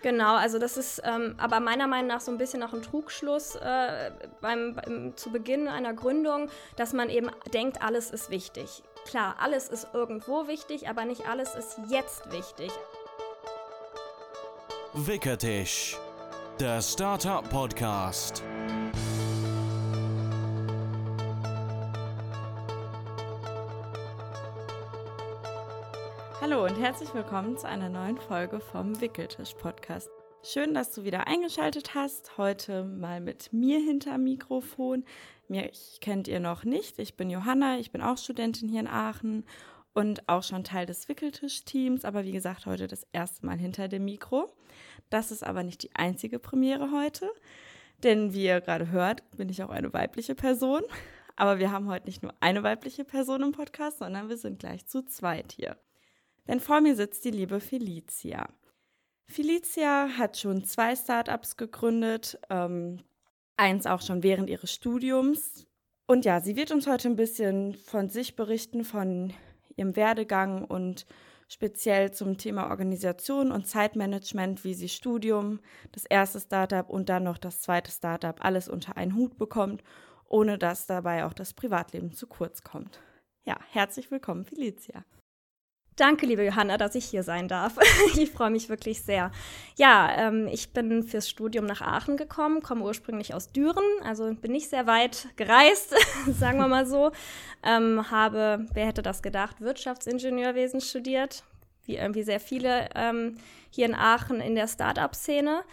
Genau, also das ist ähm, aber meiner Meinung nach so ein bisschen auch ein Trugschluss äh, beim, beim, zu Beginn einer Gründung, dass man eben denkt, alles ist wichtig. Klar, alles ist irgendwo wichtig, aber nicht alles ist jetzt wichtig. Wickertisch, der Startup Podcast. Hallo und herzlich willkommen zu einer neuen Folge vom Wickeltisch Podcast. Schön, dass du wieder eingeschaltet hast. Heute mal mit mir hinter Mikrofon. Mich kennt ihr noch nicht. Ich bin Johanna, ich bin auch Studentin hier in Aachen und auch schon Teil des Wickeltisch-Teams, aber wie gesagt, heute das erste Mal hinter dem Mikro. Das ist aber nicht die einzige Premiere heute, denn wie ihr gerade hört, bin ich auch eine weibliche Person. Aber wir haben heute nicht nur eine weibliche Person im Podcast, sondern wir sind gleich zu zweit hier. Denn vor mir sitzt die liebe Felicia. Felicia hat schon zwei Startups gegründet, ähm, eins auch schon während ihres Studiums. Und ja, sie wird uns heute ein bisschen von sich berichten, von ihrem Werdegang und speziell zum Thema Organisation und Zeitmanagement, wie sie Studium, das erste Startup und dann noch das zweite Startup alles unter einen Hut bekommt, ohne dass dabei auch das Privatleben zu kurz kommt. Ja, herzlich willkommen, Felicia. Danke, liebe Johanna, dass ich hier sein darf. ich freue mich wirklich sehr. Ja, ähm, ich bin fürs Studium nach Aachen gekommen, komme ursprünglich aus Düren, also bin nicht sehr weit gereist, sagen wir mal so. Ähm, habe, wer hätte das gedacht, Wirtschaftsingenieurwesen studiert, wie irgendwie sehr viele ähm, hier in Aachen in der Start-up-Szene.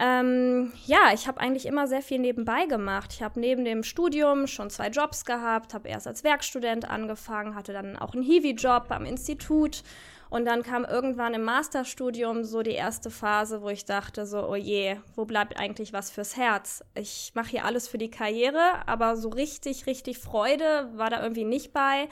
Ähm, ja, ich habe eigentlich immer sehr viel nebenbei gemacht. Ich habe neben dem Studium schon zwei Jobs gehabt, habe erst als Werkstudent angefangen, hatte dann auch einen Hiwi-Job am Institut und dann kam irgendwann im Masterstudium so die erste Phase, wo ich dachte so, oh je, wo bleibt eigentlich was fürs Herz? Ich mache hier alles für die Karriere, aber so richtig, richtig Freude war da irgendwie nicht bei.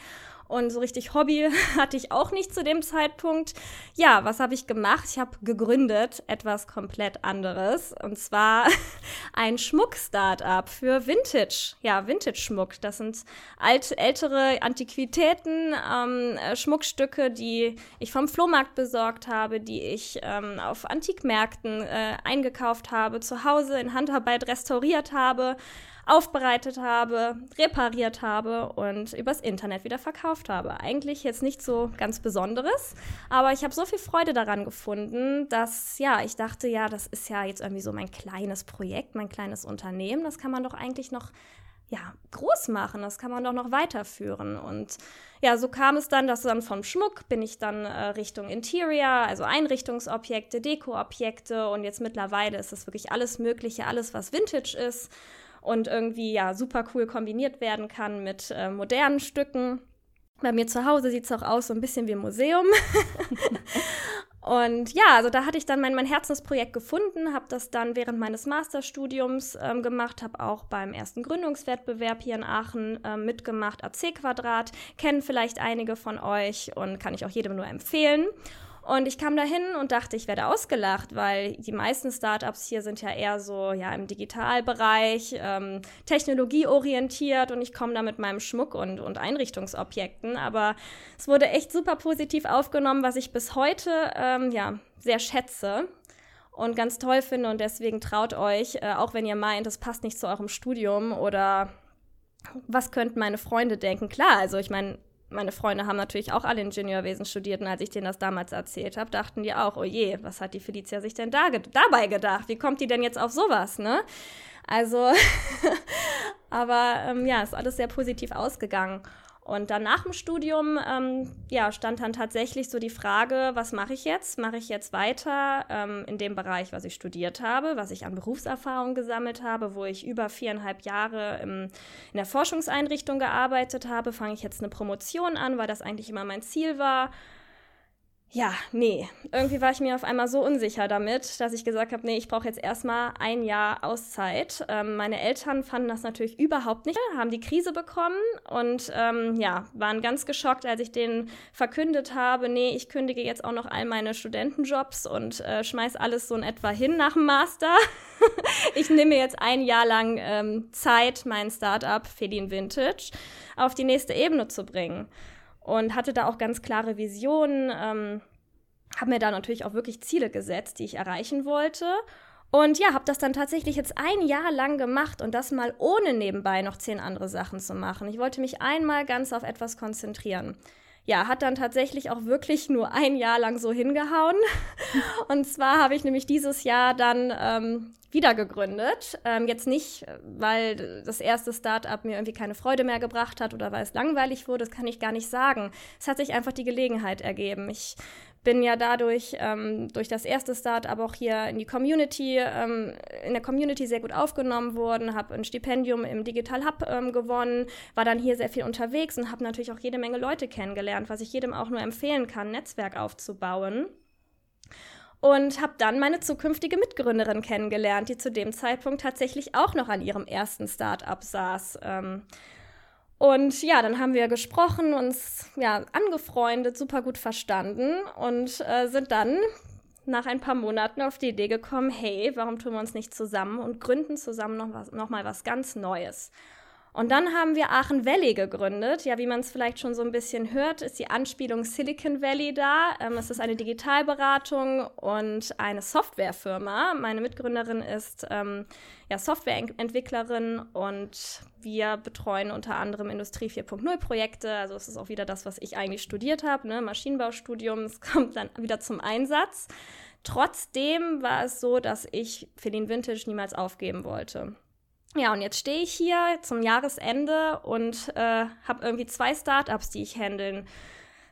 Und so richtig Hobby hatte ich auch nicht zu dem Zeitpunkt. Ja, was habe ich gemacht? Ich habe gegründet etwas komplett anderes. Und zwar ein Schmuck-Startup für Vintage. Ja, Vintage-Schmuck. Das sind alte, ältere Antiquitäten, ähm, äh, Schmuckstücke, die ich vom Flohmarkt besorgt habe, die ich ähm, auf Antikmärkten äh, eingekauft habe, zu Hause in Handarbeit restauriert habe aufbereitet habe, repariert habe und übers Internet wieder verkauft habe. Eigentlich jetzt nicht so ganz Besonderes, aber ich habe so viel Freude daran gefunden, dass ja, ich dachte, ja, das ist ja jetzt irgendwie so mein kleines Projekt, mein kleines Unternehmen. Das kann man doch eigentlich noch ja, groß machen, das kann man doch noch weiterführen. Und ja, so kam es dann, dass dann vom Schmuck bin ich dann äh, Richtung Interior, also Einrichtungsobjekte, Dekoobjekte und jetzt mittlerweile ist das wirklich alles Mögliche, alles was Vintage ist und irgendwie ja super cool kombiniert werden kann mit äh, modernen Stücken. Bei mir zu Hause sieht es auch aus so ein bisschen wie ein Museum. und ja, also da hatte ich dann mein, mein Herzensprojekt gefunden, habe das dann während meines Masterstudiums ähm, gemacht, habe auch beim ersten Gründungswettbewerb hier in Aachen ähm, mitgemacht, AC Quadrat, kennen vielleicht einige von euch und kann ich auch jedem nur empfehlen. Und ich kam da hin und dachte, ich werde ausgelacht, weil die meisten Startups hier sind ja eher so ja im Digitalbereich, ähm, technologieorientiert und ich komme da mit meinem Schmuck und, und Einrichtungsobjekten. Aber es wurde echt super positiv aufgenommen, was ich bis heute ähm, ja, sehr schätze und ganz toll finde. Und deswegen traut euch, äh, auch wenn ihr meint, es passt nicht zu eurem Studium oder was könnten meine Freunde denken? Klar, also ich meine, meine Freunde haben natürlich auch alle Ingenieurwesen studiert und als ich denen das damals erzählt habe, dachten die auch, oh je, was hat die Felicia sich denn da ge dabei gedacht? Wie kommt die denn jetzt auf sowas, ne? Also, aber ähm, ja, ist alles sehr positiv ausgegangen. Und dann nach dem Studium ähm, ja, stand dann tatsächlich so die Frage, was mache ich jetzt? Mache ich jetzt weiter ähm, in dem Bereich, was ich studiert habe, was ich an Berufserfahrung gesammelt habe, wo ich über viereinhalb Jahre im, in der Forschungseinrichtung gearbeitet habe? Fange ich jetzt eine Promotion an, weil das eigentlich immer mein Ziel war? Ja, nee, irgendwie war ich mir auf einmal so unsicher damit, dass ich gesagt habe, nee, ich brauche jetzt erstmal ein Jahr Auszeit. Ähm, meine Eltern fanden das natürlich überhaupt nicht, haben die Krise bekommen und ähm, ja, waren ganz geschockt, als ich denen verkündet habe, nee, ich kündige jetzt auch noch all meine Studentenjobs und äh, schmeiß alles so in etwa hin nach dem Master. ich nehme jetzt ein Jahr lang ähm, Zeit, mein Startup Felin Vintage auf die nächste Ebene zu bringen und hatte da auch ganz klare Visionen. Ähm, habe mir da natürlich auch wirklich Ziele gesetzt, die ich erreichen wollte. Und ja, habe das dann tatsächlich jetzt ein Jahr lang gemacht und das mal ohne nebenbei noch zehn andere Sachen zu machen. Ich wollte mich einmal ganz auf etwas konzentrieren. Ja, hat dann tatsächlich auch wirklich nur ein Jahr lang so hingehauen. Und zwar habe ich nämlich dieses Jahr dann ähm, wieder gegründet. Ähm, jetzt nicht, weil das erste Startup mir irgendwie keine Freude mehr gebracht hat oder weil es langweilig wurde, das kann ich gar nicht sagen. Es hat sich einfach die Gelegenheit ergeben. Ich bin ja dadurch ähm, durch das erste Start aber auch hier in die Community, ähm, in der Community sehr gut aufgenommen worden, habe ein Stipendium im Digital Hub ähm, gewonnen, war dann hier sehr viel unterwegs und habe natürlich auch jede Menge Leute kennengelernt, was ich jedem auch nur empfehlen kann, Netzwerk aufzubauen. Und habe dann meine zukünftige Mitgründerin kennengelernt, die zu dem Zeitpunkt tatsächlich auch noch an ihrem ersten Start-up saß. Ähm, und ja, dann haben wir gesprochen, uns ja angefreundet, super gut verstanden und äh, sind dann nach ein paar Monaten auf die Idee gekommen, hey, warum tun wir uns nicht zusammen und gründen zusammen noch, was, noch mal was ganz Neues. Und dann haben wir Aachen Valley gegründet. Ja, wie man es vielleicht schon so ein bisschen hört, ist die Anspielung Silicon Valley da. Ähm, es ist eine Digitalberatung und eine Softwarefirma. Meine Mitgründerin ist ähm, ja, Softwareentwicklerin und wir betreuen unter anderem Industrie 4.0 Projekte. Also es ist auch wieder das, was ich eigentlich studiert habe, ne? Maschinenbaustudium. Es kommt dann wieder zum Einsatz. Trotzdem war es so, dass ich Feline Vintage niemals aufgeben wollte. Ja, und jetzt stehe ich hier zum Jahresende und äh, habe irgendwie zwei Startups, die ich handeln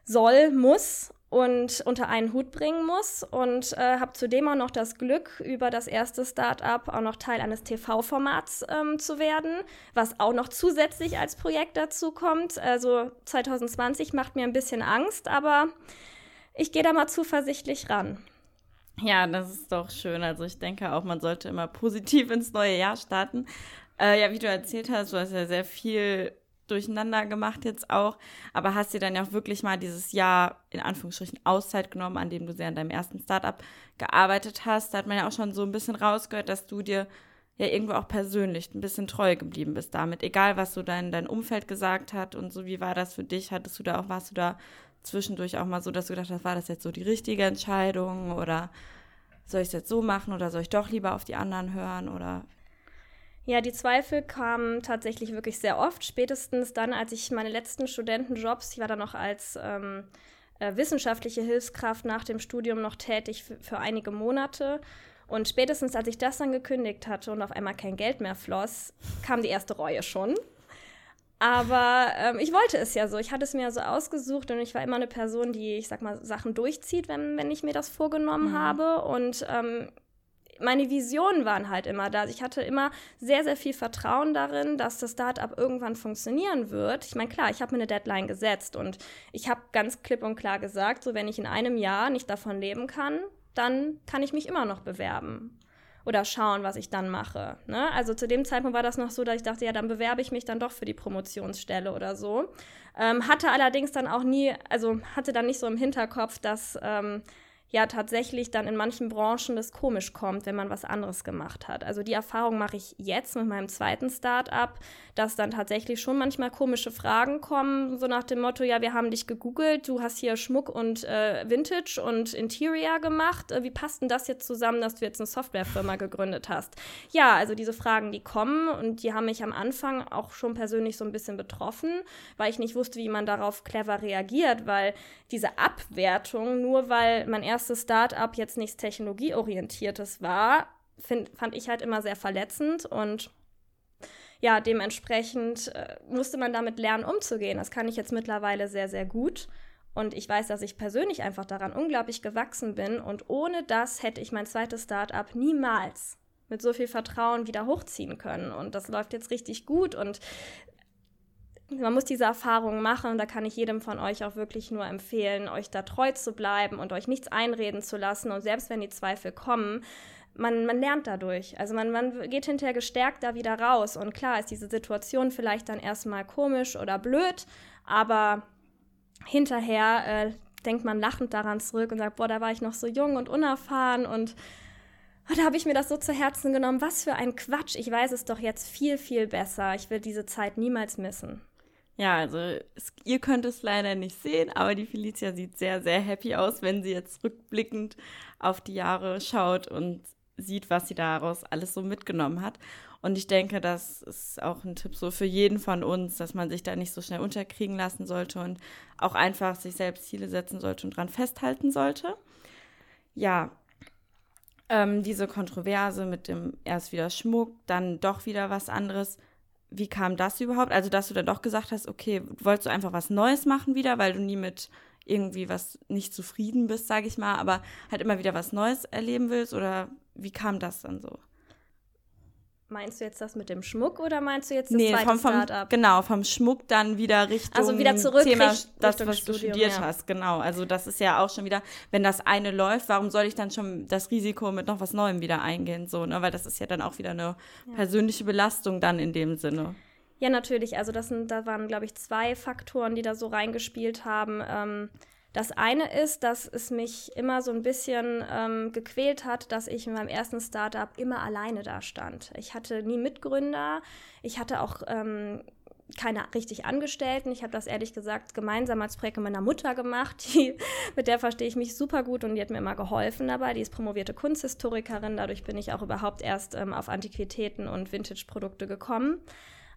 soll, muss und unter einen Hut bringen muss und äh, habe zudem auch noch das Glück, über das erste Startup auch noch Teil eines TV-Formats ähm, zu werden, was auch noch zusätzlich als Projekt dazu kommt. Also 2020 macht mir ein bisschen Angst, aber ich gehe da mal zuversichtlich ran. Ja, das ist doch schön. Also ich denke auch, man sollte immer positiv ins neue Jahr starten. Äh, ja, wie du erzählt hast, du hast ja sehr viel durcheinander gemacht jetzt auch, aber hast dir dann ja auch wirklich mal dieses Jahr in Anführungsstrichen Auszeit genommen, an dem du sehr an deinem ersten Startup gearbeitet hast. Da hat man ja auch schon so ein bisschen rausgehört, dass du dir ja irgendwo auch persönlich ein bisschen treu geblieben bist damit, egal was so dein, dein Umfeld gesagt hat und so, wie war das für dich? Hattest du da auch, warst du da zwischendurch auch mal so, dass du gedacht hast, war das jetzt so die richtige Entscheidung oder soll ich es jetzt so machen oder soll ich doch lieber auf die anderen hören oder ja, die Zweifel kamen tatsächlich wirklich sehr oft. Spätestens dann, als ich meine letzten Studentenjobs, ich war dann noch als ähm, äh, wissenschaftliche Hilfskraft nach dem Studium noch tätig für, für einige Monate. Und spätestens, als ich das dann gekündigt hatte und auf einmal kein Geld mehr floss, kam die erste Reue schon. Aber ähm, ich wollte es ja so. Ich hatte es mir ja so ausgesucht und ich war immer eine Person, die, ich sag mal, Sachen durchzieht, wenn, wenn ich mir das vorgenommen mhm. habe. Und ähm, meine Visionen waren halt immer da. Ich hatte immer sehr, sehr viel Vertrauen darin, dass das Startup irgendwann funktionieren wird. Ich meine, klar, ich habe mir eine Deadline gesetzt und ich habe ganz klipp und klar gesagt, so wenn ich in einem Jahr nicht davon leben kann, dann kann ich mich immer noch bewerben oder schauen, was ich dann mache. Ne? Also zu dem Zeitpunkt war das noch so, dass ich dachte, ja, dann bewerbe ich mich dann doch für die Promotionsstelle oder so. Ähm, hatte allerdings dann auch nie, also hatte dann nicht so im Hinterkopf, dass ähm, ja tatsächlich dann in manchen Branchen das komisch kommt, wenn man was anderes gemacht hat. Also die Erfahrung mache ich jetzt mit meinem zweiten Start-up, dass dann tatsächlich schon manchmal komische Fragen kommen, so nach dem Motto, ja, wir haben dich gegoogelt, du hast hier Schmuck und äh, Vintage und Interior gemacht. Äh, wie passt denn das jetzt zusammen, dass du jetzt eine Softwarefirma gegründet hast? Ja, also diese Fragen, die kommen und die haben mich am Anfang auch schon persönlich so ein bisschen betroffen, weil ich nicht wusste, wie man darauf clever reagiert, weil diese Abwertung, nur weil man erst erste Start-up jetzt nichts technologieorientiertes war, find, fand ich halt immer sehr verletzend und ja, dementsprechend äh, musste man damit lernen, umzugehen. Das kann ich jetzt mittlerweile sehr, sehr gut. Und ich weiß, dass ich persönlich einfach daran unglaublich gewachsen bin. Und ohne das hätte ich mein zweites Start-up niemals mit so viel Vertrauen wieder hochziehen können. Und das läuft jetzt richtig gut. Und man muss diese Erfahrung machen und da kann ich jedem von euch auch wirklich nur empfehlen, euch da treu zu bleiben und euch nichts einreden zu lassen. Und selbst wenn die Zweifel kommen, man, man lernt dadurch. Also man, man geht hinterher gestärkt da wieder raus. Und klar ist diese Situation vielleicht dann erstmal komisch oder blöd, aber hinterher äh, denkt man lachend daran zurück und sagt, boah, da war ich noch so jung und unerfahren und oh, da habe ich mir das so zu Herzen genommen. Was für ein Quatsch. Ich weiß es doch jetzt viel, viel besser. Ich will diese Zeit niemals missen. Ja, also es, ihr könnt es leider nicht sehen, aber die Felicia sieht sehr, sehr happy aus, wenn sie jetzt rückblickend auf die Jahre schaut und sieht, was sie daraus alles so mitgenommen hat. Und ich denke, das ist auch ein Tipp so für jeden von uns, dass man sich da nicht so schnell unterkriegen lassen sollte und auch einfach sich selbst Ziele setzen sollte und dran festhalten sollte. Ja, ähm, diese Kontroverse mit dem erst wieder Schmuck, dann doch wieder was anderes. Wie kam das überhaupt? Also, dass du dann doch gesagt hast, okay, wolltest du einfach was Neues machen wieder, weil du nie mit irgendwie was nicht zufrieden bist, sage ich mal, aber halt immer wieder was Neues erleben willst? Oder wie kam das dann so? Meinst du jetzt das mit dem Schmuck oder meinst du jetzt das nee, zweite vom, vom, Startup? Genau, vom Schmuck dann wieder Richtung also wieder zurück Thema, Richtung das, was Studium, du studiert ja. hast. Genau, also das ist ja auch schon wieder, wenn das eine läuft, warum soll ich dann schon das Risiko mit noch was Neuem wieder eingehen? So, ne? Weil das ist ja dann auch wieder eine ja. persönliche Belastung dann in dem Sinne. Ja, natürlich. Also das sind, da waren, glaube ich, zwei Faktoren, die da so reingespielt haben. Ähm, das eine ist, dass es mich immer so ein bisschen ähm, gequält hat, dass ich in meinem ersten Startup immer alleine da stand. Ich hatte nie Mitgründer, ich hatte auch ähm, keine richtig Angestellten. Ich habe das ehrlich gesagt gemeinsam als Projekt mit meiner Mutter gemacht. Die, mit der verstehe ich mich super gut und die hat mir immer geholfen dabei. Die ist promovierte Kunsthistorikerin. Dadurch bin ich auch überhaupt erst ähm, auf Antiquitäten und Vintage-Produkte gekommen.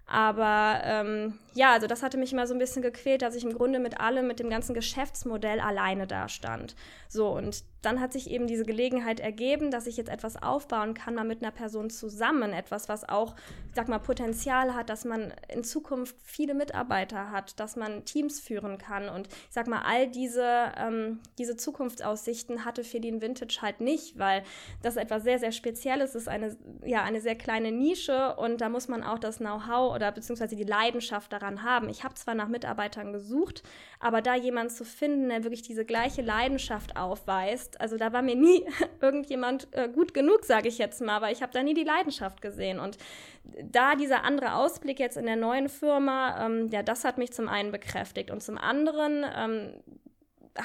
Aber ähm, ja, also das hatte mich immer so ein bisschen gequält, dass ich im Grunde mit allem, mit dem ganzen Geschäftsmodell alleine da stand. So, und dann hat sich eben diese Gelegenheit ergeben, dass ich jetzt etwas aufbauen kann, mal mit einer Person zusammen. Etwas, was auch, ich sag mal, Potenzial hat, dass man in Zukunft viele Mitarbeiter hat, dass man Teams führen kann. Und ich sag mal, all diese, ähm, diese Zukunftsaussichten hatte Feline Vintage halt nicht, weil das etwas sehr, sehr Spezielles ist, eine, ja, eine sehr kleine Nische und da muss man auch das Know-how oder beziehungsweise die Leidenschaft daran haben. Ich habe zwar nach Mitarbeitern gesucht, aber da jemanden zu finden, der wirklich diese gleiche Leidenschaft aufweist, also da war mir nie irgendjemand äh, gut genug, sage ich jetzt mal, aber ich habe da nie die Leidenschaft gesehen. Und da dieser andere Ausblick jetzt in der neuen Firma, ähm, ja, das hat mich zum einen bekräftigt und zum anderen ähm,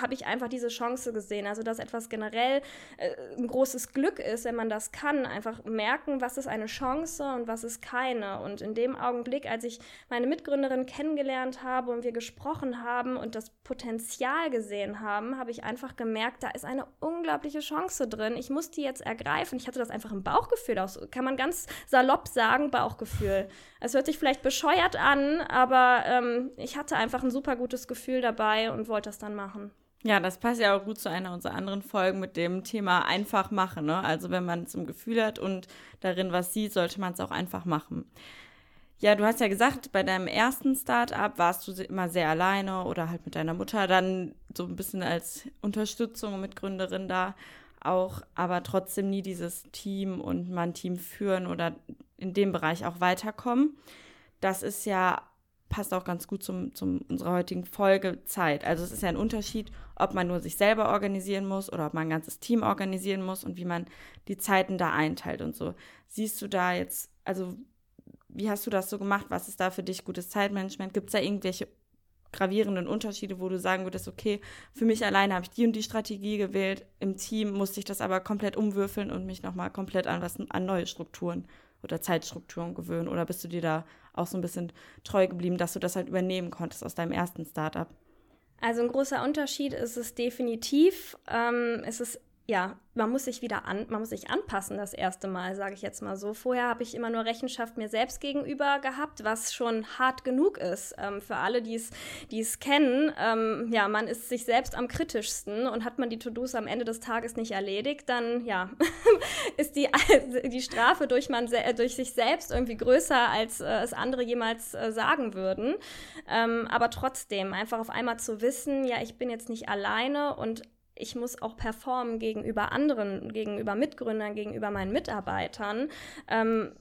habe ich einfach diese Chance gesehen. Also, dass etwas generell äh, ein großes Glück ist, wenn man das kann. Einfach merken, was ist eine Chance und was ist keine. Und in dem Augenblick, als ich meine Mitgründerin kennengelernt habe und wir gesprochen haben und das Potenzial gesehen haben, habe ich einfach gemerkt, da ist eine unglaubliche Chance drin. Ich muss die jetzt ergreifen. Ich hatte das einfach im Bauchgefühl aus. Kann man ganz salopp sagen, Bauchgefühl. Es hört sich vielleicht bescheuert an, aber ähm, ich hatte einfach ein super gutes Gefühl dabei und wollte das dann machen. Ja, das passt ja auch gut zu einer unserer anderen Folgen mit dem Thema einfach machen. Ne? Also wenn man es im Gefühl hat und darin was sieht, sollte man es auch einfach machen. Ja, du hast ja gesagt, bei deinem ersten Start-up warst du immer sehr alleine oder halt mit deiner Mutter dann so ein bisschen als Unterstützung und Mitgründerin da auch, aber trotzdem nie dieses Team und mal ein Team führen oder in dem Bereich auch weiterkommen. Das ist ja passt auch ganz gut zum, zum unserer heutigen Folge Zeit. Also es ist ja ein Unterschied, ob man nur sich selber organisieren muss oder ob man ein ganzes Team organisieren muss und wie man die Zeiten da einteilt und so. Siehst du da jetzt, also wie hast du das so gemacht? Was ist da für dich gutes Zeitmanagement? Gibt es da irgendwelche gravierenden Unterschiede, wo du sagen würdest, okay, für mich alleine habe ich die und die Strategie gewählt, im Team musste ich das aber komplett umwürfeln und mich nochmal komplett an was an neue Strukturen oder Zeitstrukturen gewöhnen? Oder bist du dir da auch so ein bisschen treu geblieben, dass du das halt übernehmen konntest aus deinem ersten Startup? Also ein großer Unterschied ist es definitiv. Ähm, es ist ja, man muss sich wieder an, man muss sich anpassen das erste Mal, sage ich jetzt mal so. Vorher habe ich immer nur Rechenschaft mir selbst gegenüber gehabt, was schon hart genug ist ähm, für alle, die es kennen. Ähm, ja, man ist sich selbst am kritischsten und hat man die To-Dos am Ende des Tages nicht erledigt, dann ja, ist die, die Strafe durch, man, durch sich selbst irgendwie größer, als äh, es andere jemals äh, sagen würden. Ähm, aber trotzdem, einfach auf einmal zu wissen, ja, ich bin jetzt nicht alleine und ich muss auch performen gegenüber anderen, gegenüber Mitgründern, gegenüber meinen Mitarbeitern. Ähm,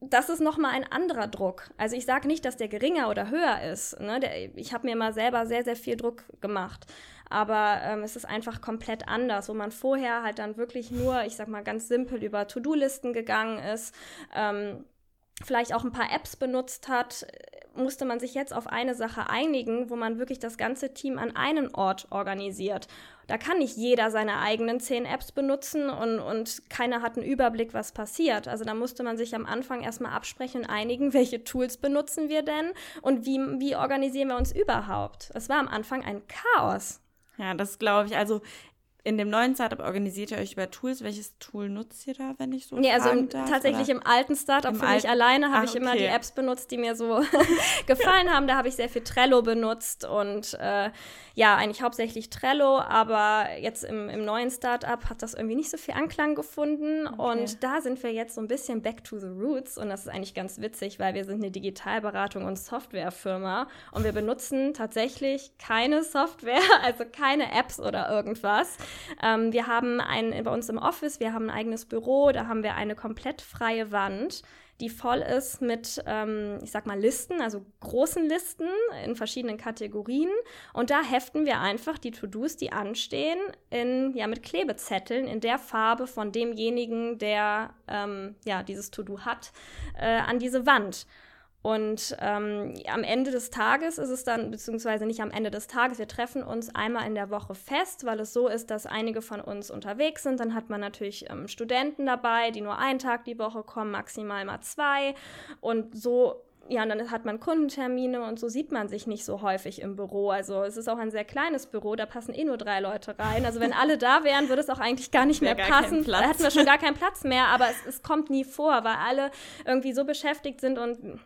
das ist nochmal ein anderer Druck. Also ich sage nicht, dass der geringer oder höher ist. Ne? Der, ich habe mir mal selber sehr, sehr viel Druck gemacht. Aber ähm, es ist einfach komplett anders, wo man vorher halt dann wirklich nur, ich sag mal ganz simpel, über To-Do-Listen gegangen ist. Ähm, vielleicht auch ein paar Apps benutzt hat, musste man sich jetzt auf eine Sache einigen, wo man wirklich das ganze Team an einen Ort organisiert. Da kann nicht jeder seine eigenen zehn Apps benutzen und, und keiner hat einen Überblick, was passiert. Also da musste man sich am Anfang erstmal absprechen und einigen, welche Tools benutzen wir denn und wie, wie organisieren wir uns überhaupt. Es war am Anfang ein Chaos. Ja, das glaube ich. Also in dem neuen Startup organisiert ihr euch über Tools. Welches Tool nutzt ihr da, wenn ich so Nee, also im, darf, tatsächlich oder? im alten Startup Im für mich alleine habe Ach, ich immer okay. die Apps benutzt, die mir so gefallen haben. Da habe ich sehr viel Trello benutzt und äh, ja, eigentlich hauptsächlich Trello, aber jetzt im, im neuen Startup hat das irgendwie nicht so viel Anklang gefunden. Und da sind wir jetzt so ein bisschen back to the roots. Und das ist eigentlich ganz witzig, weil wir sind eine Digitalberatung und Softwarefirma. Und wir benutzen tatsächlich keine Software, also keine Apps oder irgendwas. Ähm, wir haben ein, bei uns im Office, wir haben ein eigenes Büro, da haben wir eine komplett freie Wand, die voll ist mit, ähm, ich sag mal, Listen, also großen Listen in verschiedenen Kategorien. Und da heften wir einfach die To-Dos, die anstehen, in, ja, mit Klebezetteln in der Farbe von demjenigen, der ähm, ja, dieses To-Do hat, äh, an diese Wand. Und ähm, am Ende des Tages ist es dann, beziehungsweise nicht am Ende des Tages, wir treffen uns einmal in der Woche fest, weil es so ist, dass einige von uns unterwegs sind. Dann hat man natürlich ähm, Studenten dabei, die nur einen Tag die Woche kommen, maximal mal zwei. Und so ja, und dann hat man Kundentermine und so sieht man sich nicht so häufig im Büro. Also es ist auch ein sehr kleines Büro, da passen eh nur drei Leute rein. Also wenn alle da wären, würde es auch eigentlich gar nicht mehr gar passen. Da hätten wir schon gar keinen Platz mehr, aber es, es kommt nie vor, weil alle irgendwie so beschäftigt sind und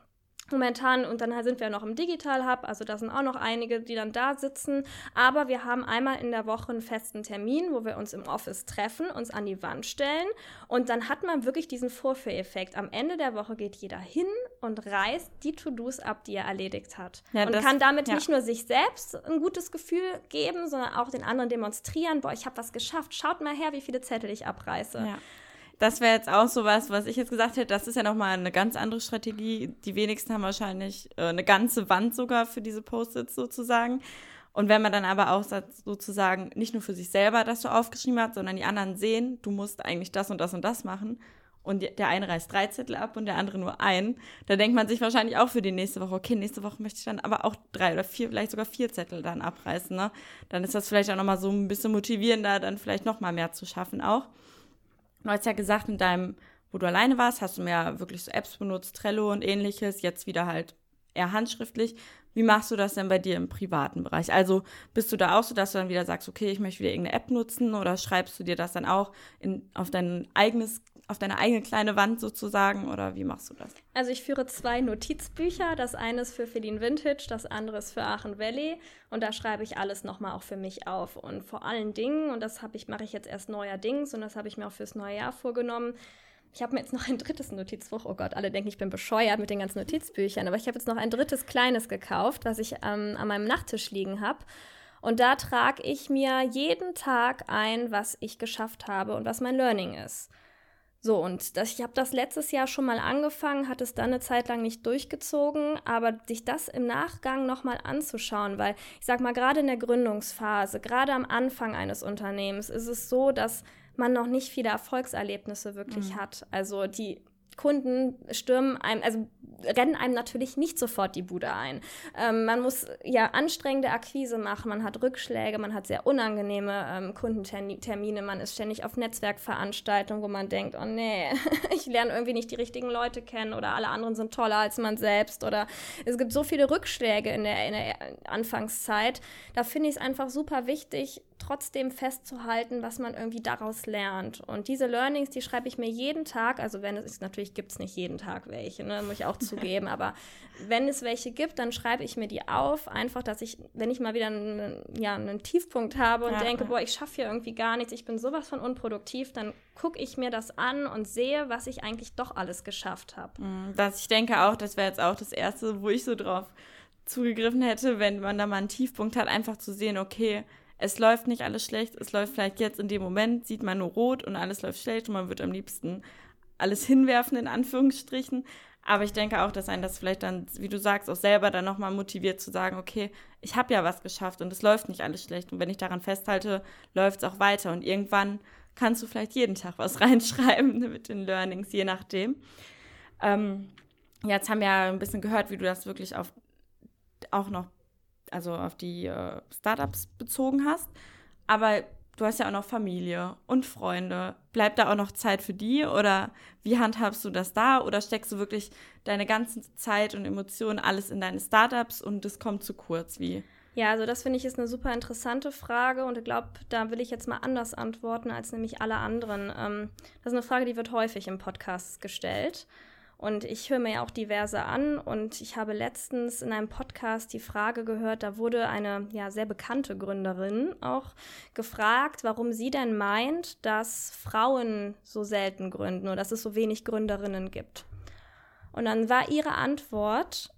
momentan und dann sind wir noch im Digital Hub, also da sind auch noch einige, die dann da sitzen, aber wir haben einmal in der Woche einen festen Termin, wo wir uns im Office treffen, uns an die Wand stellen und dann hat man wirklich diesen Vorführeffekt. Am Ende der Woche geht jeder hin und reißt die To-Dos ab, die er erledigt hat Ja, und das- kann damit ja. nicht nur sich selbst ein gutes Gefühl geben, sondern auch den anderen demonstrieren, boah, ich habe was geschafft, schaut mal her, wie viele Zettel ich abreiße. Ja. Das wäre jetzt auch so was, was ich jetzt gesagt hätte. Das ist ja nochmal eine ganz andere Strategie. Die wenigsten haben wahrscheinlich äh, eine ganze Wand sogar für diese Post-its sozusagen. Und wenn man dann aber auch sozusagen nicht nur für sich selber das so aufgeschrieben hat, sondern die anderen sehen, du musst eigentlich das und das und das machen. Und der eine reißt drei Zettel ab und der andere nur einen. Da denkt man sich wahrscheinlich auch für die nächste Woche, okay, nächste Woche möchte ich dann aber auch drei oder vier, vielleicht sogar vier Zettel dann abreißen. Ne? Dann ist das vielleicht auch nochmal so ein bisschen motivierender, dann vielleicht nochmal mehr zu schaffen auch. Du hast ja gesagt, in deinem, wo du alleine warst, hast du mehr wirklich so Apps benutzt, Trello und ähnliches, jetzt wieder halt eher handschriftlich. Wie machst du das denn bei dir im privaten Bereich? Also bist du da auch so, dass du dann wieder sagst, okay, ich möchte wieder irgendeine App nutzen oder schreibst du dir das dann auch in, auf dein eigenes, auf deine eigene kleine Wand sozusagen oder wie machst du das? Also ich führe zwei Notizbücher. Das eine ist für Feline Vintage, das andere ist für Aachen Valley. Und da schreibe ich alles nochmal auch für mich auf. Und vor allen Dingen, und das habe ich, mache ich jetzt erst neuerdings und das habe ich mir auch fürs neue Jahr vorgenommen. Ich habe mir jetzt noch ein drittes Notizbuch. Oh Gott, alle denken, ich bin bescheuert mit den ganzen Notizbüchern. Aber ich habe jetzt noch ein drittes kleines gekauft, was ich ähm, an meinem Nachttisch liegen habe. Und da trage ich mir jeden Tag ein, was ich geschafft habe und was mein Learning ist. So, und das, ich habe das letztes Jahr schon mal angefangen, hat es dann eine Zeit lang nicht durchgezogen, aber sich das im Nachgang nochmal anzuschauen, weil ich sag mal, gerade in der Gründungsphase, gerade am Anfang eines Unternehmens ist es so, dass man noch nicht viele Erfolgserlebnisse wirklich hat. Also die Kunden stürmen einem, also rennen einem natürlich nicht sofort die Bude ein. Ähm, man muss ja anstrengende Akquise machen, man hat Rückschläge, man hat sehr unangenehme ähm, Kundentermine, man ist ständig auf Netzwerkveranstaltungen, wo man denkt, oh nee, ich lerne irgendwie nicht die richtigen Leute kennen oder alle anderen sind toller als man selbst oder es gibt so viele Rückschläge in der, in der Anfangszeit. Da finde ich es einfach super wichtig, trotzdem festzuhalten, was man irgendwie daraus lernt. Und diese Learnings, die schreibe ich mir jeden Tag, also wenn es ist, natürlich gibt es nicht jeden Tag welche, ne, muss ich auch zugeben, aber wenn es welche gibt, dann schreibe ich mir die auf, einfach, dass ich, wenn ich mal wieder einen, ja, einen Tiefpunkt habe und Ja, denke, boah, ich schaffe hier irgendwie gar nichts, ich bin sowas von unproduktiv, dann gucke ich mir das an und sehe, was ich eigentlich doch alles geschafft habe. Mm, Das, ich denke auch, das wäre jetzt auch das Erste, wo ich so drauf zugegriffen hätte, wenn man da mal einen Tiefpunkt hat, einfach zu sehen, okay, es läuft nicht alles schlecht, es läuft vielleicht jetzt in dem Moment, sieht man nur rot und alles läuft schlecht und man wird am liebsten alles hinwerfen, in Anführungsstrichen. Aber ich denke auch, dass einen das vielleicht dann, wie du sagst, auch selber dann nochmal motiviert zu sagen, okay, ich habe ja was geschafft und es läuft nicht alles schlecht. Und wenn ich daran festhalte, läuft es auch weiter. Und irgendwann kannst du vielleicht jeden Tag was reinschreiben mit den Learnings, je nachdem. Ähm, jetzt haben wir ja ein bisschen gehört, wie du das wirklich auf auch noch, also auf die äh, Startups bezogen hast. Aber du hast ja auch noch Familie und Freunde. Bleibt da auch noch Zeit für die oder wie handhabst du das da oder steckst du wirklich deine ganze Zeit und Emotionen alles in deine Startups und das kommt zu kurz? Wie? Ja, also das finde ich ist eine super interessante Frage und ich glaube, da will ich jetzt mal anders antworten als nämlich alle anderen. Ähm, das ist eine Frage, die wird häufig im Podcast gestellt. Und ich höre mir ja auch diverse an und ich habe letztens in einem Podcast die Frage gehört, da wurde eine ja sehr bekannte Gründerin auch gefragt, warum sie denn meint, dass Frauen so selten gründen oder dass es so wenig Gründerinnen gibt. Und dann war ihre Antwort,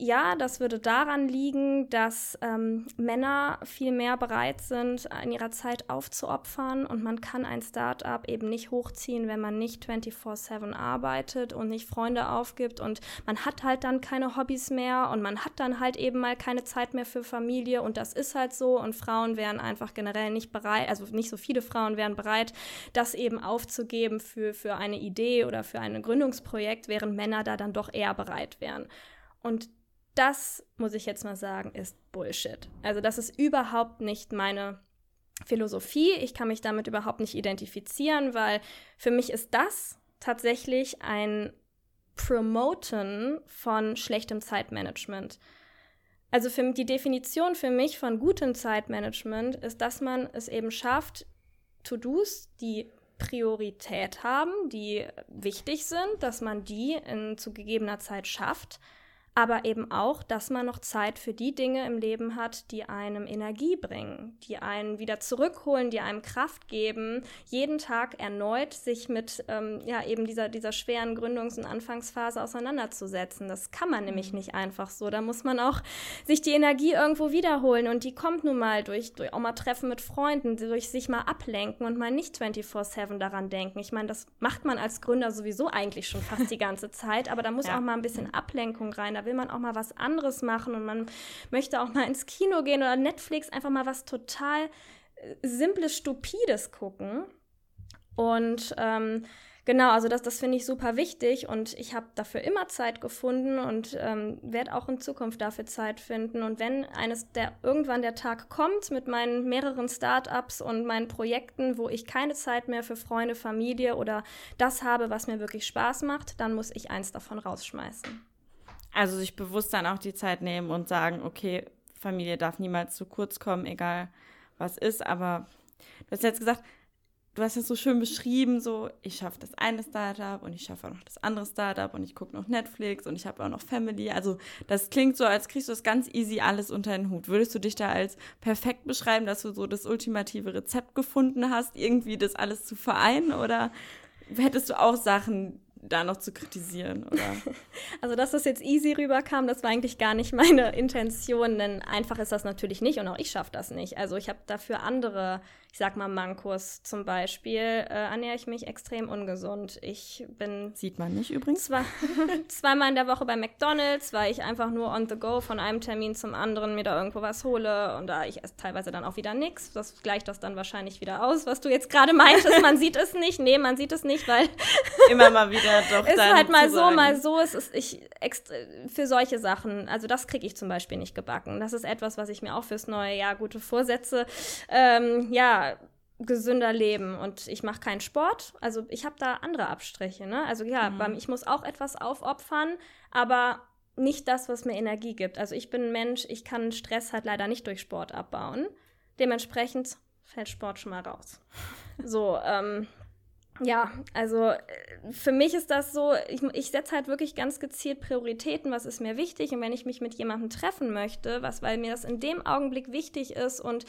ja, das würde daran liegen, dass ähm, Männer viel mehr bereit sind, in ihrer Zeit aufzuopfern. Und man kann ein Startup eben nicht hochziehen, wenn man nicht 24/7 arbeitet und nicht Freunde aufgibt. Und man hat halt dann keine Hobbys mehr und man hat dann halt eben mal keine Zeit mehr für Familie. Und das ist halt so. Und Frauen wären einfach generell nicht bereit, also nicht so viele Frauen wären bereit, das eben aufzugeben für, für eine Idee oder für ein Gründungsprojekt, während Männer da dann doch eher bereit wären. Und das, muss ich jetzt mal sagen, ist Bullshit. Also das ist überhaupt nicht meine Philosophie. Ich kann mich damit überhaupt nicht identifizieren, weil für mich ist das tatsächlich ein Promoten von schlechtem Zeitmanagement. Also für die Definition für mich von gutem Zeitmanagement ist, dass man es eben schafft, To-Dos, die Priorität haben, die wichtig sind, dass man die in zu gegebener Zeit schafft aber eben auch, dass man noch Zeit für die Dinge im Leben hat, die einem Energie bringen, die einen wieder zurückholen, die einem Kraft geben, jeden Tag erneut sich mit ähm, ja eben dieser, dieser schweren Gründungs- und Anfangsphase auseinanderzusetzen. Das kann man nämlich mhm. nicht einfach so. Da muss man auch sich die Energie irgendwo wiederholen und die kommt nun mal durch, durch auch mal Treffen mit Freunden, durch sich mal ablenken und mal nicht 24/7 daran denken. Ich meine, das macht man als Gründer sowieso eigentlich schon fast die ganze Zeit, aber da muss ja. auch mal ein bisschen Ablenkung rein da will man auch mal was anderes machen und man möchte auch mal ins Kino gehen oder Netflix einfach mal was total äh, simples, stupides gucken. Und ähm, genau, also das, das finde ich super wichtig und ich habe dafür immer Zeit gefunden und ähm, werde auch in Zukunft dafür Zeit finden. Und wenn eines der irgendwann der Tag kommt mit meinen mehreren Startups und meinen Projekten, wo ich keine Zeit mehr für Freunde, Familie oder das habe, was mir wirklich Spaß macht, dann muss ich eins davon rausschmeißen. Also sich bewusst dann auch die Zeit nehmen und sagen, okay, Familie darf niemals zu kurz kommen, egal was ist. Aber du hast jetzt gesagt, du hast es so schön beschrieben, so ich schaffe das eine Startup und ich schaffe auch noch das andere Startup und ich gucke noch Netflix und ich habe auch noch Family. Also das klingt so, als kriegst du das ganz easy alles unter den Hut. Würdest du dich da als perfekt beschreiben, dass du so das ultimative Rezept gefunden hast, irgendwie das alles zu vereinen? Oder hättest du auch Sachen, da noch zu kritisieren, oder? Also, dass das jetzt easy rüberkam, das war eigentlich gar nicht meine Intention, denn einfach ist das natürlich nicht und auch ich schaffe das nicht. Also, ich habe dafür andere ich sag mal Mankos zum Beispiel, äh, ernähre ich mich extrem ungesund. Ich bin. Sieht man nicht übrigens. Zwei, zweimal in der Woche bei McDonalds, weil ich einfach nur on the go von einem Termin zum anderen mir da irgendwo was hole und da ich esse teilweise dann auch wieder nichts. Das gleicht das dann wahrscheinlich wieder aus, was du jetzt gerade meintest. Man sieht es nicht. Nee, man sieht es nicht, weil. Immer mal wieder doch. Ist halt mal so, sagen. mal so. Es ist ich für solche Sachen, also das kriege ich zum Beispiel nicht gebacken. Das ist etwas, was ich mir auch fürs neue Jahr gute Vorsätze, ähm, ja, gesünder leben und ich mache keinen Sport. Also ich habe da andere Abstriche. Ne? Also ja, mhm. ich muss auch etwas aufopfern, aber nicht das, was mir Energie gibt. Also ich bin ein Mensch, ich kann Stress halt leider nicht durch Sport abbauen. Dementsprechend fällt Sport schon mal raus. So, ähm, ja, also äh, für mich ist das so, ich, ich setze halt wirklich ganz gezielt Prioritäten, was ist mir wichtig und wenn ich mich mit jemandem treffen möchte, was, weil mir das in dem Augenblick wichtig ist und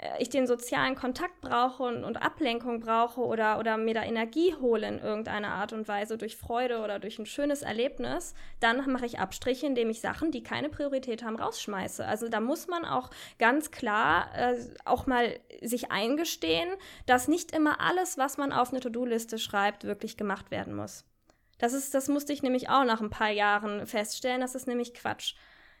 äh, ich den sozialen Kontakt brauche und, und, Ablenkung brauche oder, oder mir da Energie hole in irgendeiner Art und Weise durch Freude oder durch ein schönes Erlebnis, dann mache ich Abstriche, indem ich Sachen, die keine Priorität haben, rausschmeiße. Also da muss man auch ganz klar äh, auch mal sich eingestehen, dass nicht immer alles, was man auf eine To-Do-Liste To-Do-Liste schreibt, wirklich gemacht werden muss. Das, ist, das musste ich nämlich auch nach ein paar Jahren feststellen. Das ist nämlich Quatsch.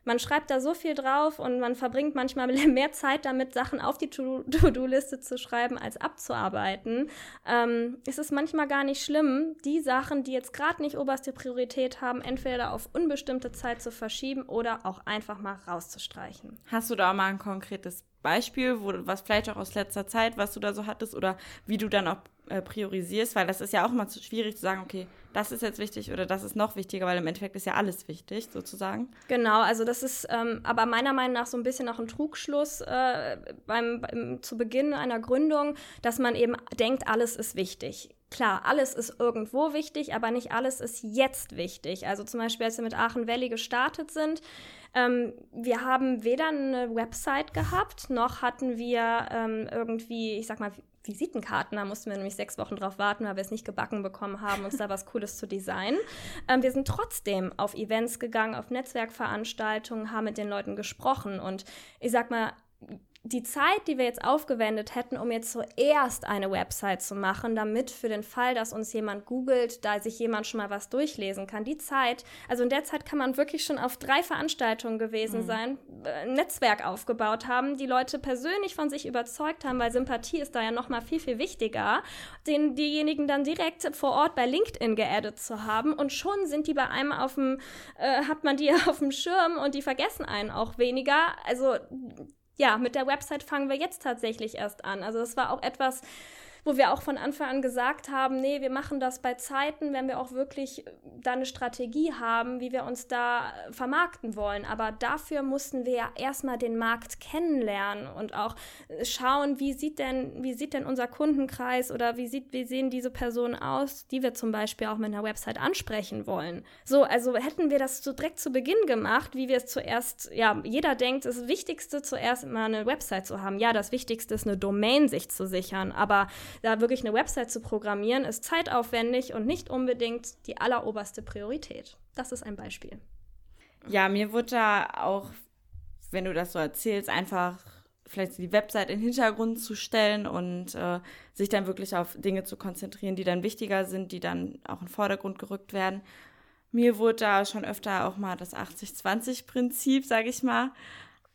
Man schreibt da so viel drauf und man verbringt manchmal mehr Zeit damit, Sachen auf die To-Do-Liste zu schreiben, als abzuarbeiten. Ähm, es ist manchmal gar nicht schlimm, die Sachen, die jetzt gerade nicht oberste Priorität haben, entweder auf unbestimmte Zeit zu verschieben oder auch einfach mal rauszustreichen. Hast du da mal ein konkretes Beispiel, wo, was vielleicht auch aus letzter Zeit, was du da so hattest oder wie du dann auch äh, priorisierst, weil das ist ja auch immer zu schwierig zu sagen, okay, das ist jetzt wichtig oder das ist noch wichtiger, weil im Endeffekt ist ja alles wichtig, sozusagen. Genau, also das ist ähm, aber meiner Meinung nach so ein bisschen auch ein Trugschluss äh, beim, beim, zu Beginn einer Gründung, dass man eben denkt, alles ist wichtig. Klar, alles ist irgendwo wichtig, aber nicht alles ist jetzt wichtig. Also zum Beispiel, als wir mit Aachen Valley gestartet sind, ähm, wir haben weder eine Website gehabt, noch hatten wir ähm, irgendwie, ich sag mal, Visitenkarten. Da mussten wir nämlich sechs Wochen drauf warten, weil wir es nicht gebacken bekommen haben, uns da was Cooles zu designen. Ähm, wir sind trotzdem auf Events gegangen, auf Netzwerkveranstaltungen, haben mit den Leuten gesprochen. Und ich sag mal, die Zeit, die wir jetzt aufgewendet hätten, um jetzt zuerst eine Website zu machen, damit für den Fall, dass uns jemand googelt, da sich jemand schon mal was durchlesen kann, die Zeit, also in der Zeit kann man wirklich schon auf drei Veranstaltungen gewesen mhm. sein, ein Netzwerk aufgebaut haben, die Leute persönlich von sich überzeugt haben, weil Sympathie ist da ja noch mal viel, viel wichtiger, den, diejenigen dann direkt vor Ort bei LinkedIn geaddet zu haben und schon sind die bei einem auf dem, äh, hat man die auf dem Schirm und die vergessen einen auch weniger. Also ja, mit der Website fangen wir jetzt tatsächlich erst an. Also das war auch etwas, wo wir auch von Anfang an gesagt haben, nee, wir machen das bei Zeiten, wenn wir auch wirklich äh, da eine Strategie haben, wie wir uns da äh, vermarkten wollen. Aber dafür mussten wir ja erstmal den Markt kennenlernen und auch äh, schauen, wie sieht denn, wie sieht denn unser Kundenkreis oder wie, sieht, wie sehen diese Personen aus, die wir zum Beispiel auch mit einer Website ansprechen wollen. So, also hätten wir das so direkt zu Beginn gemacht, wie wir es zuerst, ja, jeder denkt, das Wichtigste zuerst immer eine Website zu haben. Ja, das Wichtigste ist eine Domain sich zu sichern, aber da wirklich eine Website zu programmieren, ist zeitaufwendig und nicht unbedingt die alleroberste Priorität. Das ist ein Beispiel. Ja, mir wurde da auch, wenn du das so erzählst, einfach vielleicht die Website in den Hintergrund zu stellen und äh, sich dann wirklich auf Dinge zu konzentrieren, die dann wichtiger sind, die dann auch in den Vordergrund gerückt werden. Mir wurde da schon öfter auch mal das 80-20-Prinzip, sage ich mal,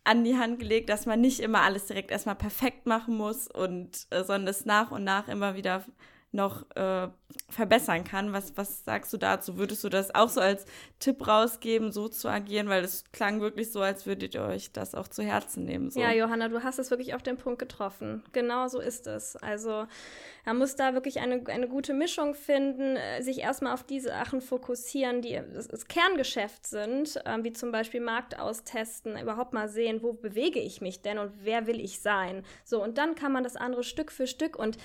an die Hand gelegt, dass man nicht immer alles direkt erstmal perfekt machen muss und äh, sondern es nach und nach immer wieder noch äh, verbessern kann. Was, was sagst du dazu? Würdest du das auch so als Tipp rausgeben, so zu agieren? Weil es klang wirklich so, als würdet ihr euch das auch zu Herzen nehmen. So. Ja, Johanna, du hast es wirklich auf den Punkt getroffen. Genau so ist es. Also man muss da wirklich eine, eine gute Mischung finden, äh, sich erstmal auf diese Sachen fokussieren, die das, das Kerngeschäft sind, äh, wie zum Beispiel Markt austesten, überhaupt mal sehen, wo bewege ich mich denn und wer will ich sein. So, und dann kann man das andere Stück für Stück und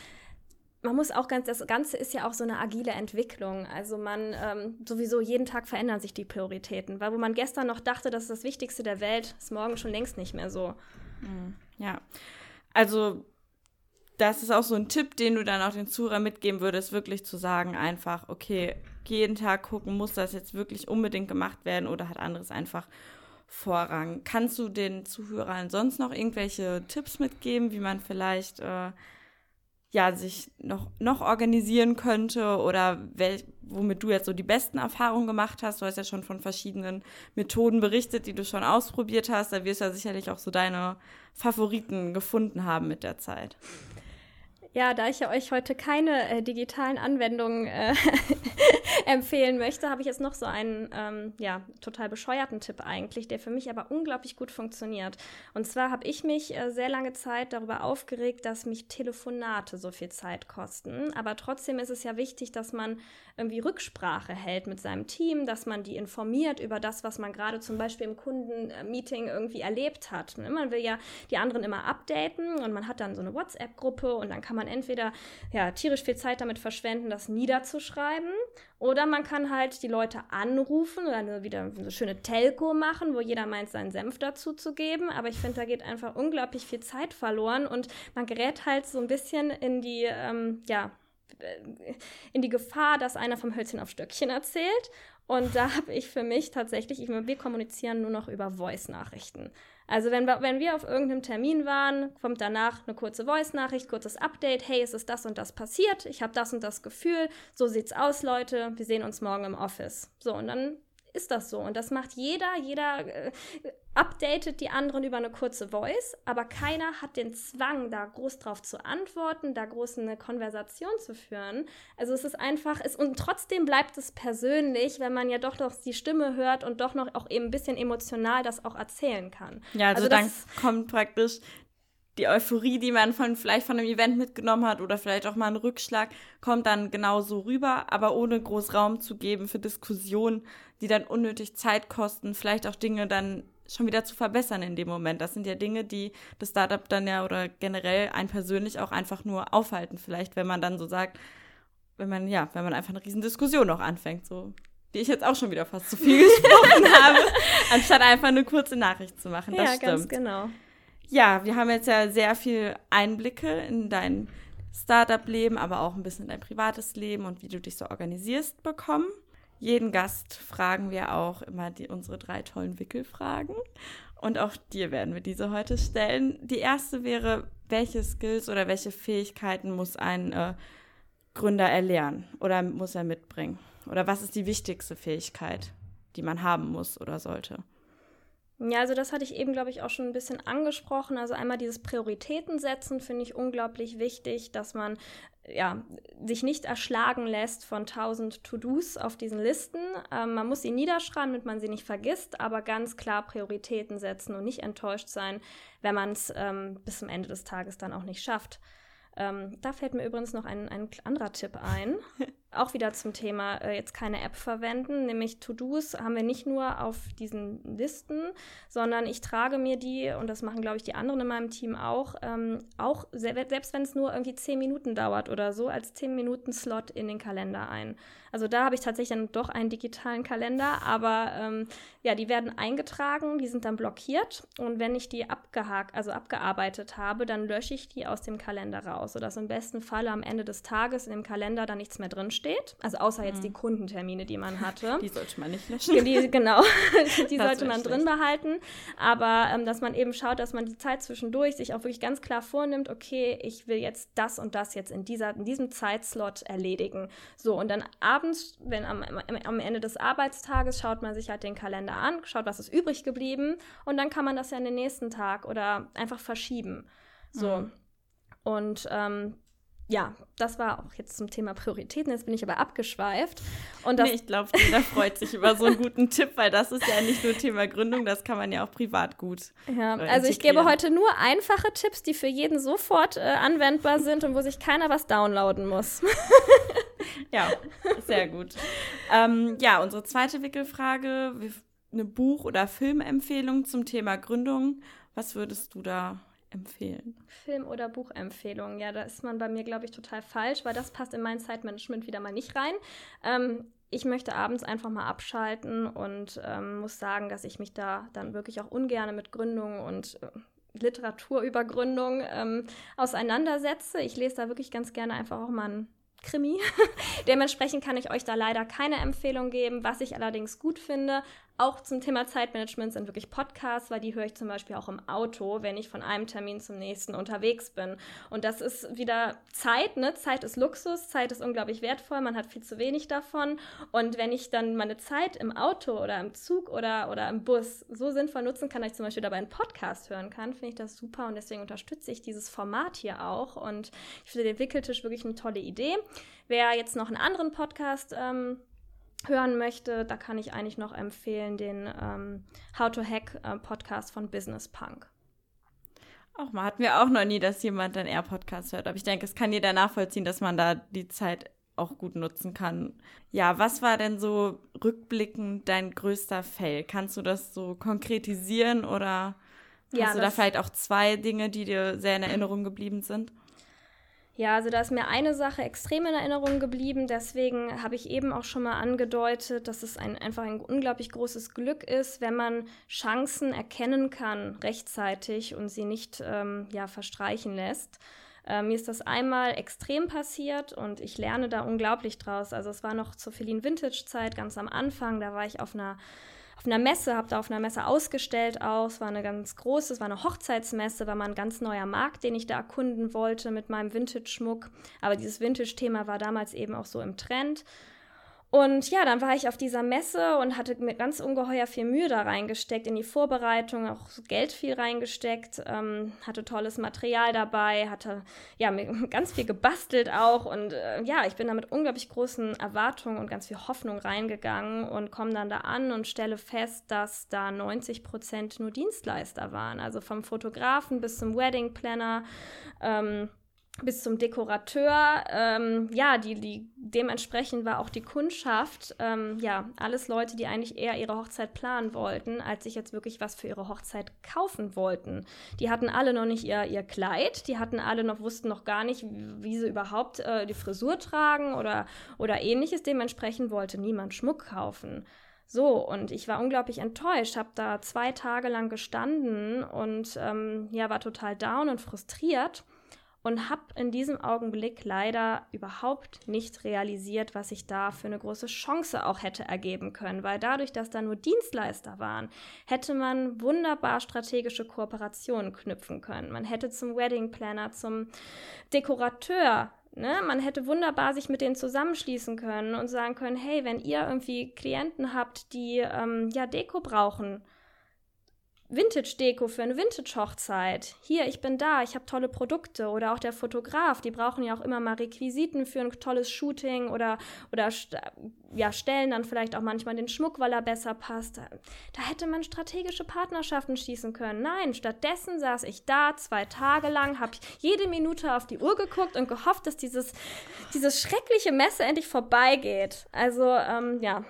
man muss auch ganz, das Ganze ist ja auch so eine agile Entwicklung. Also man ähm, sowieso jeden Tag verändern sich die Prioritäten. Weil wo man gestern noch dachte, das ist das Wichtigste der Welt, ist morgen schon längst nicht mehr so. Mhm. Ja. Also das ist auch so ein Tipp, den du dann auch den Zuhörern mitgeben würdest, wirklich zu sagen, einfach, okay, jeden Tag gucken, muss das jetzt wirklich unbedingt gemacht werden oder hat anderes einfach Vorrang. Kannst du den Zuhörern sonst noch irgendwelche Tipps mitgeben, wie man vielleicht äh, ja, sich noch, noch organisieren könnte oder wel, womit du jetzt so die besten Erfahrungen gemacht hast. Du hast ja schon von verschiedenen Methoden berichtet, die du schon ausprobiert hast. Da wirst du ja sicherlich auch so deine Favoriten gefunden haben mit der Zeit. Ja, da ich ja euch heute keine äh, digitalen Anwendungen äh, empfehlen möchte, habe ich jetzt noch so einen ähm, ja, total bescheuerten Tipp eigentlich, der für mich aber unglaublich gut funktioniert. Und zwar habe ich mich äh, sehr lange Zeit darüber aufgeregt, dass mich Telefonate so viel Zeit kosten. Aber trotzdem ist es ja wichtig, dass man irgendwie Rücksprache hält mit seinem Team, dass man die informiert über das, was man gerade zum Beispiel im Kundenmeeting irgendwie erlebt hat. Ne? Man will ja die anderen immer updaten und man hat dann so eine WhatsApp-Gruppe und dann kann man entweder ja, tierisch viel Zeit damit verschwenden, das niederzuschreiben oder man kann halt die Leute anrufen oder eine, wieder eine schöne Telco machen, wo jeder meint, seinen Senf dazu zu geben. Aber ich finde, da geht einfach unglaublich viel Zeit verloren und man gerät halt so ein bisschen in die, ähm, ja, in die Gefahr, dass einer vom Hölzchen auf Stöckchen erzählt. Und da habe ich für mich tatsächlich, ich wir kommunizieren nur noch über Voice-Nachrichten. Also wenn wir, wenn wir auf irgendeinem Termin waren, kommt danach eine kurze Voice-Nachricht, kurzes Update, hey, es ist das und das passiert, ich habe das und das Gefühl, so sieht's aus, Leute, wir sehen uns morgen im Office. So, und dann ist das so. Und das macht jeder, jeder äh, updatet die anderen über eine kurze Voice, aber keiner hat den Zwang, da groß drauf zu antworten, da groß eine Konversation zu führen. Also es ist einfach, es, und trotzdem bleibt es persönlich, wenn man ja doch noch die Stimme hört und doch noch auch eben ein bisschen emotional das auch erzählen kann. Ja, also, also dann kommt praktisch die Euphorie, die man von vielleicht von einem Event mitgenommen hat oder vielleicht auch mal einen Rückschlag, kommt dann genauso rüber, aber ohne groß Raum zu geben für Diskussionen, die dann unnötig Zeit kosten, vielleicht auch Dinge dann schon wieder zu verbessern in dem Moment. Das sind ja Dinge, die das Startup dann ja oder generell einen persönlich auch einfach nur aufhalten. Vielleicht, wenn man dann so sagt, wenn man, ja, wenn man einfach eine riesen Diskussion noch anfängt, so, die ich jetzt auch schon wieder fast zu viel gesprochen habe, anstatt einfach eine kurze Nachricht zu machen. Das ja, stimmt. ganz genau. Ja, wir haben jetzt ja sehr viel Einblicke in dein Startup-Leben, aber auch ein bisschen in dein privates Leben und wie du dich so organisierst bekommen. Jeden Gast fragen wir auch immer die, unsere drei tollen Wickelfragen. Und auch dir werden wir diese heute stellen. Die erste wäre, welche Skills oder welche Fähigkeiten muss ein äh, Gründer erlernen oder muss er mitbringen? Oder was ist die wichtigste Fähigkeit, die man haben muss oder sollte? Ja, also das hatte ich eben, glaube ich, auch schon ein bisschen angesprochen. Also einmal dieses Prioritäten setzen finde ich unglaublich wichtig, dass man ja, sich nicht erschlagen lässt von tausend To-Dos auf diesen Listen. Ähm, man muss sie niederschreiben, damit man sie nicht vergisst, aber ganz klar Prioritäten setzen und nicht enttäuscht sein, wenn man es ähm, bis zum Ende des Tages dann auch nicht schafft. Ähm, da fällt mir übrigens noch ein, ein anderer Tipp ein. Auch wieder zum Thema äh, jetzt keine App verwenden, nämlich To-Dos haben wir nicht nur auf diesen Listen, sondern ich trage mir die, und das machen, glaube ich, die anderen in meinem Team auch, ähm, auch selbst wenn es nur irgendwie zehn Minuten dauert oder so, als zehn Minuten Slot in den Kalender ein. Also da habe ich tatsächlich dann doch einen digitalen Kalender, aber ähm, ja, die werden eingetragen, die sind dann blockiert und wenn ich die abgehakt, also abgearbeitet habe, dann lösche ich die aus dem Kalender raus, sodass im besten Fall am Ende des Tages in dem Kalender dann nichts mehr drinsteht. Also außer jetzt mhm. die Kundentermine, die man hatte. Die sollte man nicht löschen. Die, genau, die sollte man drin behalten. Aber ähm, dass man eben schaut, dass man die Zeit zwischendurch sich auch wirklich ganz klar vornimmt, okay, ich will jetzt das und das jetzt in, dieser, in diesem Zeitslot erledigen. So, und dann abends abends, wenn am, am Ende des Arbeitstages schaut man sich halt den Kalender an, schaut, was ist übrig geblieben und dann kann man das ja in den nächsten Tag oder einfach verschieben. So. Mhm. Und ähm, ja, das war auch jetzt zum Thema Prioritäten. Jetzt bin ich aber abgeschweift. Und nee, ich glaube, jeder freut sich über so einen guten Tipp, weil das ist ja nicht nur Thema Gründung, das kann man ja auch privat gut. Ja, äh, also ich gebe heute nur einfache Tipps, die für jeden sofort äh, anwendbar sind und wo sich keiner was downloaden muss. ja, sehr gut. Ähm, ja, unsere zweite Wickelfrage, eine Buch- oder Filmempfehlung zum Thema Gründung. Was würdest du da empfehlen? Film- oder Buchempfehlung. Ja, da ist man bei mir, glaube ich, total falsch, weil das passt in mein Zeitmanagement wieder mal nicht rein. Ähm, ich möchte abends einfach mal abschalten und ähm, muss sagen, dass ich mich da dann wirklich auch ungern mit Gründung und äh, Literatur ähm, auseinandersetze. Ich lese da wirklich ganz gerne einfach auch mal ein Krimi. Dementsprechend kann ich euch da leider keine Empfehlung geben. Was ich allerdings gut finde, auch zum Thema Zeitmanagement sind wirklich Podcasts, weil die höre ich zum Beispiel auch im Auto, wenn ich von einem Termin zum nächsten unterwegs bin. Und das ist wieder Zeit, ne? Zeit ist Luxus, Zeit ist unglaublich wertvoll, man hat viel zu wenig davon. Und wenn ich dann meine Zeit im Auto oder im Zug oder, oder im Bus so sinnvoll nutzen kann, dass ich zum Beispiel dabei einen Podcast hören kann, finde ich das super und deswegen unterstütze ich dieses Format hier auch. Und ich finde den Wickeltisch wirklich eine tolle Idee. Wer jetzt noch einen anderen Podcast ähm, hören möchte, da kann ich eigentlich noch empfehlen den ähm, How to Hack äh, Podcast von Business Punk. Auch mal hatten wir auch noch nie, dass jemand einen Air-Podcast hört. Aber ich denke, es kann jeder nachvollziehen, dass man da die Zeit auch gut nutzen kann. Ja, was war denn so rückblickend dein größter Fail? Kannst du das so konkretisieren oder ja, hast du da vielleicht auch zwei Dinge, die dir sehr in Erinnerung geblieben sind? Ja, also da ist mir eine Sache extrem in Erinnerung geblieben. Deswegen habe ich eben auch schon mal angedeutet, dass es ein, einfach ein unglaublich großes Glück ist, wenn man Chancen erkennen kann rechtzeitig und sie nicht ähm, ja, verstreichen lässt. Äh, mir ist das einmal extrem passiert und ich lerne da unglaublich draus. Also es war noch zur Feline Vintage Zeit ganz am Anfang. Da war ich auf einer auf einer Messe, habe da auf einer Messe ausgestellt auch. Es war eine ganz große, es war eine Hochzeitsmesse, war mal ein ganz neuer Markt, den ich da erkunden wollte mit meinem Vintage-Schmuck. Aber dieses Vintage-Thema war damals eben auch so im Trend. Und ja, dann war ich auf dieser Messe und hatte mir ganz ungeheuer viel Mühe da reingesteckt in die Vorbereitung, auch Geld viel reingesteckt, ähm, hatte tolles Material dabei, hatte ja ganz viel gebastelt auch und äh, ja, ich bin da mit unglaublich großen Erwartungen und ganz viel Hoffnung reingegangen und komme dann da an und stelle fest, dass da 90 Prozent nur Dienstleister waren, also vom Fotografen bis zum Wedding Planner. Ähm, bis zum Dekorateur. Ähm, ja, die, die, dementsprechend war auch die Kundschaft, ähm, ja, alles Leute, die eigentlich eher ihre Hochzeit planen wollten, als sich jetzt wirklich was für ihre Hochzeit kaufen wollten. Die hatten alle noch nicht ihr, ihr Kleid, die hatten alle noch, wussten noch gar nicht, wie, sie überhaupt äh, die Frisur tragen oder, oder ähnliches. Dementsprechend wollte niemand Schmuck kaufen. So, und ich war unglaublich enttäuscht, habe da zwei Tage lang gestanden und ähm, ja, war total down und frustriert und habe in diesem Augenblick leider überhaupt nicht realisiert, was sich da für eine große Chance auch hätte ergeben können, weil dadurch, dass da nur Dienstleister waren, hätte man wunderbar strategische Kooperationen knüpfen können. Man hätte zum Wedding Planner, zum Dekorateur Ne, man hätte wunderbar sich mit denen zusammenschließen können und sagen können, hey, wenn ihr irgendwie Klienten habt, die ähm, ja Deko brauchen, Vintage-Deko für eine Vintage-Hochzeit. Hier, ich bin da, ich habe tolle Produkte. Oder auch der Fotograf, die brauchen ja auch immer mal Requisiten für ein tolles Shooting oder, oder ja, stellen dann vielleicht auch manchmal den Schmuck, weil er besser passt. Da hätte man strategische Partnerschaften schließen können. Nein, stattdessen saß ich da zwei Tage lang, habe jede Minute auf die Uhr geguckt und gehofft, dass dieses, dieses schreckliche Messe endlich vorbeigeht. Also, ähm, ja,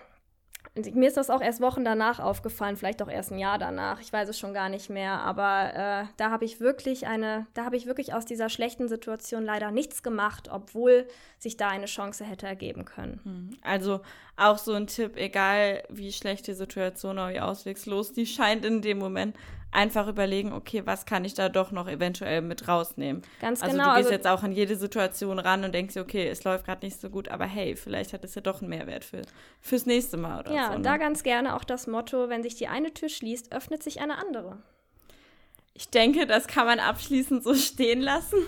mir ist das auch erst Wochen danach aufgefallen, vielleicht auch erst ein Jahr danach. Ich weiß es schon gar nicht mehr. Aber äh, da habe ich wirklich eine, da habe ich wirklich aus dieser schlechten Situation leider nichts gemacht, obwohl sich da eine Chance hätte ergeben können. Hm. Also auch so ein Tipp, egal wie schlecht die Situation oder wie auswegslos die scheint in dem Moment, einfach überlegen, okay, was kann ich da doch noch eventuell mit rausnehmen. Ganz also genau. Du gehst also, jetzt auch an jede Situation ran und denkst dir, okay, es läuft gerade nicht so gut, aber hey, vielleicht hat es ja doch einen Mehrwert für, fürs nächste Mal oder ja, so. Ja, ne? da ganz gerne auch das Motto, wenn sich die eine Tür schließt, öffnet sich eine andere. Ich denke, das kann man abschließend so stehen lassen.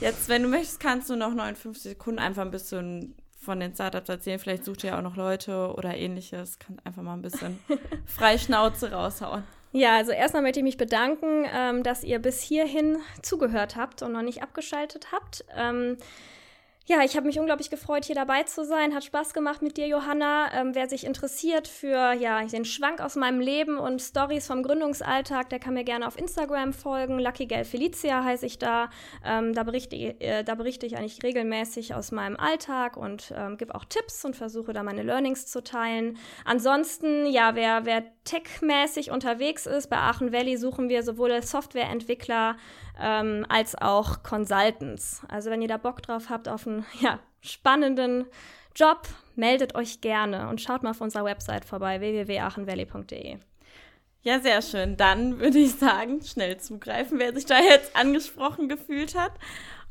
Jetzt, wenn du möchtest, kannst du noch 59 Sekunden einfach ein bisschen von den Startups erzählen. Vielleicht sucht ihr auch noch Leute oder ähnliches. Kannst einfach mal ein bisschen frei Schnauze raushauen. Ja, also erstmal möchte ich mich bedanken, ähm, dass ihr bis hierhin zugehört habt und noch nicht abgeschaltet habt. Ähm, ja, ich habe mich unglaublich gefreut, hier dabei zu sein. Hat Spaß gemacht mit dir, Johanna. Ähm, wer sich interessiert für ja, den Schwank aus meinem Leben und Stories vom Gründungsalltag, der kann mir gerne auf Instagram folgen. Lucky Gal Felicia heiße ich da. Ähm, da, berichte, äh, da berichte ich eigentlich regelmäßig aus meinem Alltag und ähm, gebe auch Tipps und versuche da meine Learnings zu teilen. Ansonsten, ja, wer, wer tech-mäßig unterwegs ist, bei Aachen Valley suchen wir sowohl Softwareentwickler, ähm, als auch Consultants. Also wenn ihr da Bock drauf habt auf ja, spannenden Job, meldet euch gerne und schaut mal auf unserer Website vorbei, www.aachenvalley.de. Ja, sehr schön. Dann würde ich sagen, schnell zugreifen, wer sich da jetzt angesprochen gefühlt hat.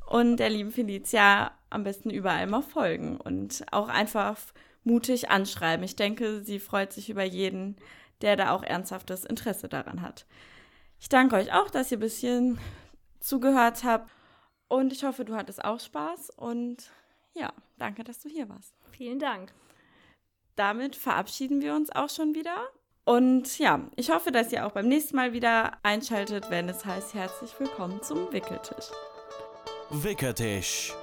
Und der lieben Felicia am besten überall mal folgen und auch einfach mutig anschreiben. Ich denke, sie freut sich über jeden, der da auch ernsthaftes Interesse daran hat. Ich danke euch auch, dass ihr ein bisschen zugehört habe. Und ich hoffe, du hattest auch Spaß. Und ja, danke, dass du hier warst. Vielen Dank. Damit verabschieden wir uns auch schon wieder. Und ja, ich hoffe, dass ihr auch beim nächsten Mal wieder einschaltet, wenn es heißt herzlich willkommen zum Wickeltisch. Wickeltisch,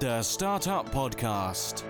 der Startup Podcast.